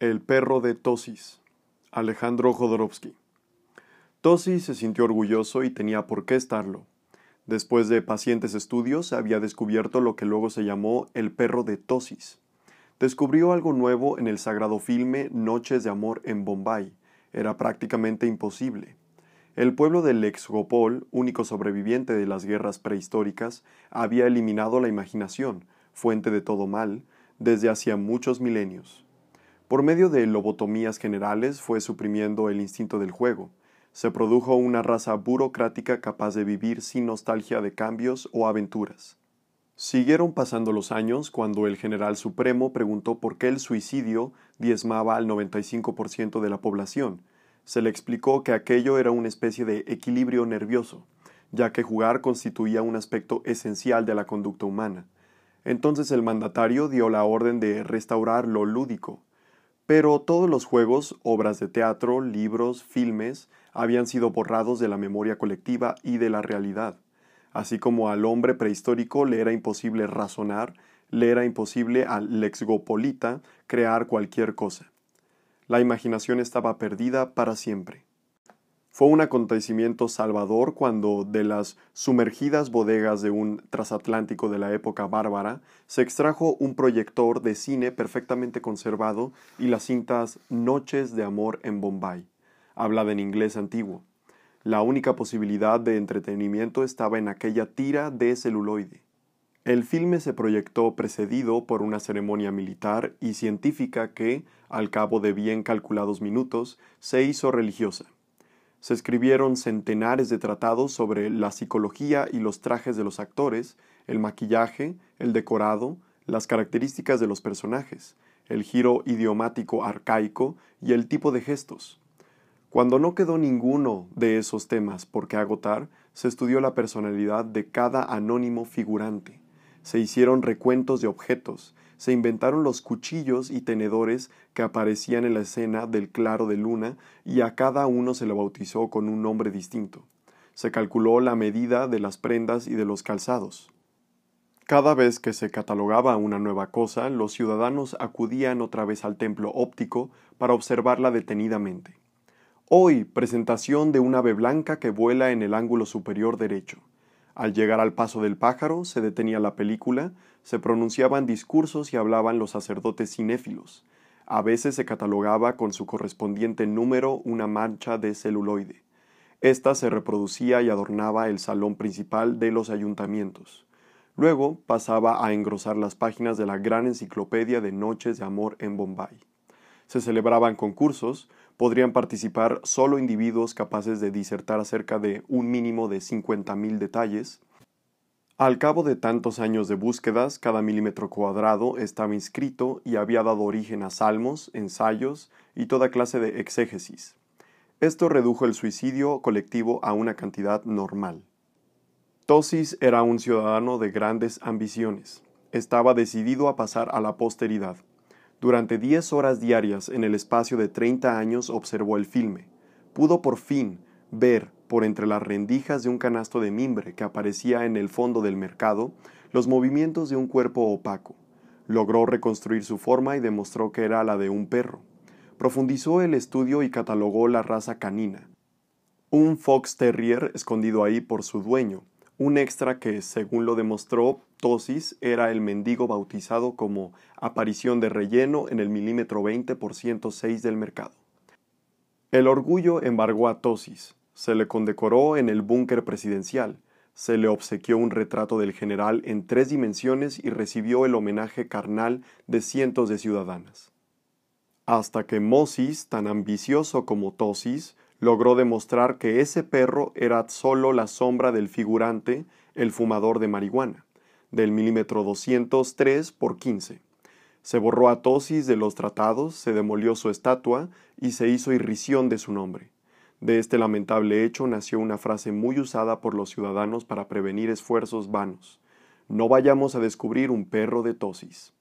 El perro de Tosis, Alejandro Jodorowsky. Tosis se sintió orgulloso y tenía por qué estarlo. Después de pacientes estudios, había descubierto lo que luego se llamó el perro de Tosis. Descubrió algo nuevo en el sagrado filme Noches de Amor en Bombay. Era prácticamente imposible. El pueblo del Exgopol, único sobreviviente de las guerras prehistóricas, había eliminado la imaginación, fuente de todo mal, desde hacía muchos milenios. Por medio de lobotomías generales fue suprimiendo el instinto del juego. Se produjo una raza burocrática capaz de vivir sin nostalgia de cambios o aventuras. Siguieron pasando los años cuando el general supremo preguntó por qué el suicidio diezmaba al 95% de la población. Se le explicó que aquello era una especie de equilibrio nervioso, ya que jugar constituía un aspecto esencial de la conducta humana. Entonces el mandatario dio la orden de restaurar lo lúdico, pero todos los juegos, obras de teatro, libros, filmes, habían sido borrados de la memoria colectiva y de la realidad. Así como al hombre prehistórico le era imposible razonar, le era imposible al lexgopolita crear cualquier cosa. La imaginación estaba perdida para siempre. Fue un acontecimiento salvador cuando de las sumergidas bodegas de un transatlántico de la época bárbara se extrajo un proyector de cine perfectamente conservado y las cintas Noches de Amor en Bombay, hablada en inglés antiguo. La única posibilidad de entretenimiento estaba en aquella tira de celuloide. El filme se proyectó precedido por una ceremonia militar y científica que, al cabo de bien calculados minutos, se hizo religiosa se escribieron centenares de tratados sobre la psicología y los trajes de los actores, el maquillaje, el decorado, las características de los personajes, el giro idiomático arcaico y el tipo de gestos. Cuando no quedó ninguno de esos temas por qué agotar, se estudió la personalidad de cada anónimo figurante. Se hicieron recuentos de objetos, se inventaron los cuchillos y tenedores que aparecían en la escena del claro de luna y a cada uno se le bautizó con un nombre distinto. Se calculó la medida de las prendas y de los calzados. Cada vez que se catalogaba una nueva cosa, los ciudadanos acudían otra vez al templo óptico para observarla detenidamente. Hoy, presentación de un ave blanca que vuela en el ángulo superior derecho. Al llegar al paso del pájaro, se detenía la película, se pronunciaban discursos y hablaban los sacerdotes cinéfilos. A veces se catalogaba con su correspondiente número una mancha de celuloide. Esta se reproducía y adornaba el salón principal de los ayuntamientos. Luego pasaba a engrosar las páginas de la gran enciclopedia de Noches de Amor en Bombay. Se celebraban concursos, podrían participar solo individuos capaces de disertar acerca de un mínimo de 50.000 detalles. Al cabo de tantos años de búsquedas, cada milímetro cuadrado estaba inscrito y había dado origen a salmos, ensayos y toda clase de exégesis. Esto redujo el suicidio colectivo a una cantidad normal. Tosis era un ciudadano de grandes ambiciones. Estaba decidido a pasar a la posteridad. Durante diez horas diarias en el espacio de treinta años observó el filme. Pudo por fin ver, por entre las rendijas de un canasto de mimbre que aparecía en el fondo del mercado, los movimientos de un cuerpo opaco. Logró reconstruir su forma y demostró que era la de un perro. Profundizó el estudio y catalogó la raza canina. Un fox terrier escondido ahí por su dueño, un extra que, según lo demostró Tosis, era el mendigo bautizado como aparición de relleno en el milímetro 20 por 106 del mercado. El orgullo embargó a Tosis, se le condecoró en el búnker presidencial, se le obsequió un retrato del general en tres dimensiones y recibió el homenaje carnal de cientos de ciudadanas. Hasta que Mosis, tan ambicioso como Tosis, logró demostrar que ese perro era sólo la sombra del figurante, el fumador de marihuana, del milímetro 203 por 15. Se borró a Tosis de los tratados, se demolió su estatua y se hizo irrisión de su nombre. De este lamentable hecho nació una frase muy usada por los ciudadanos para prevenir esfuerzos vanos. No vayamos a descubrir un perro de Tosis.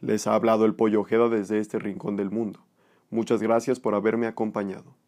Les ha hablado el pollo Ojeda desde este rincón del mundo. Muchas gracias por haberme acompañado.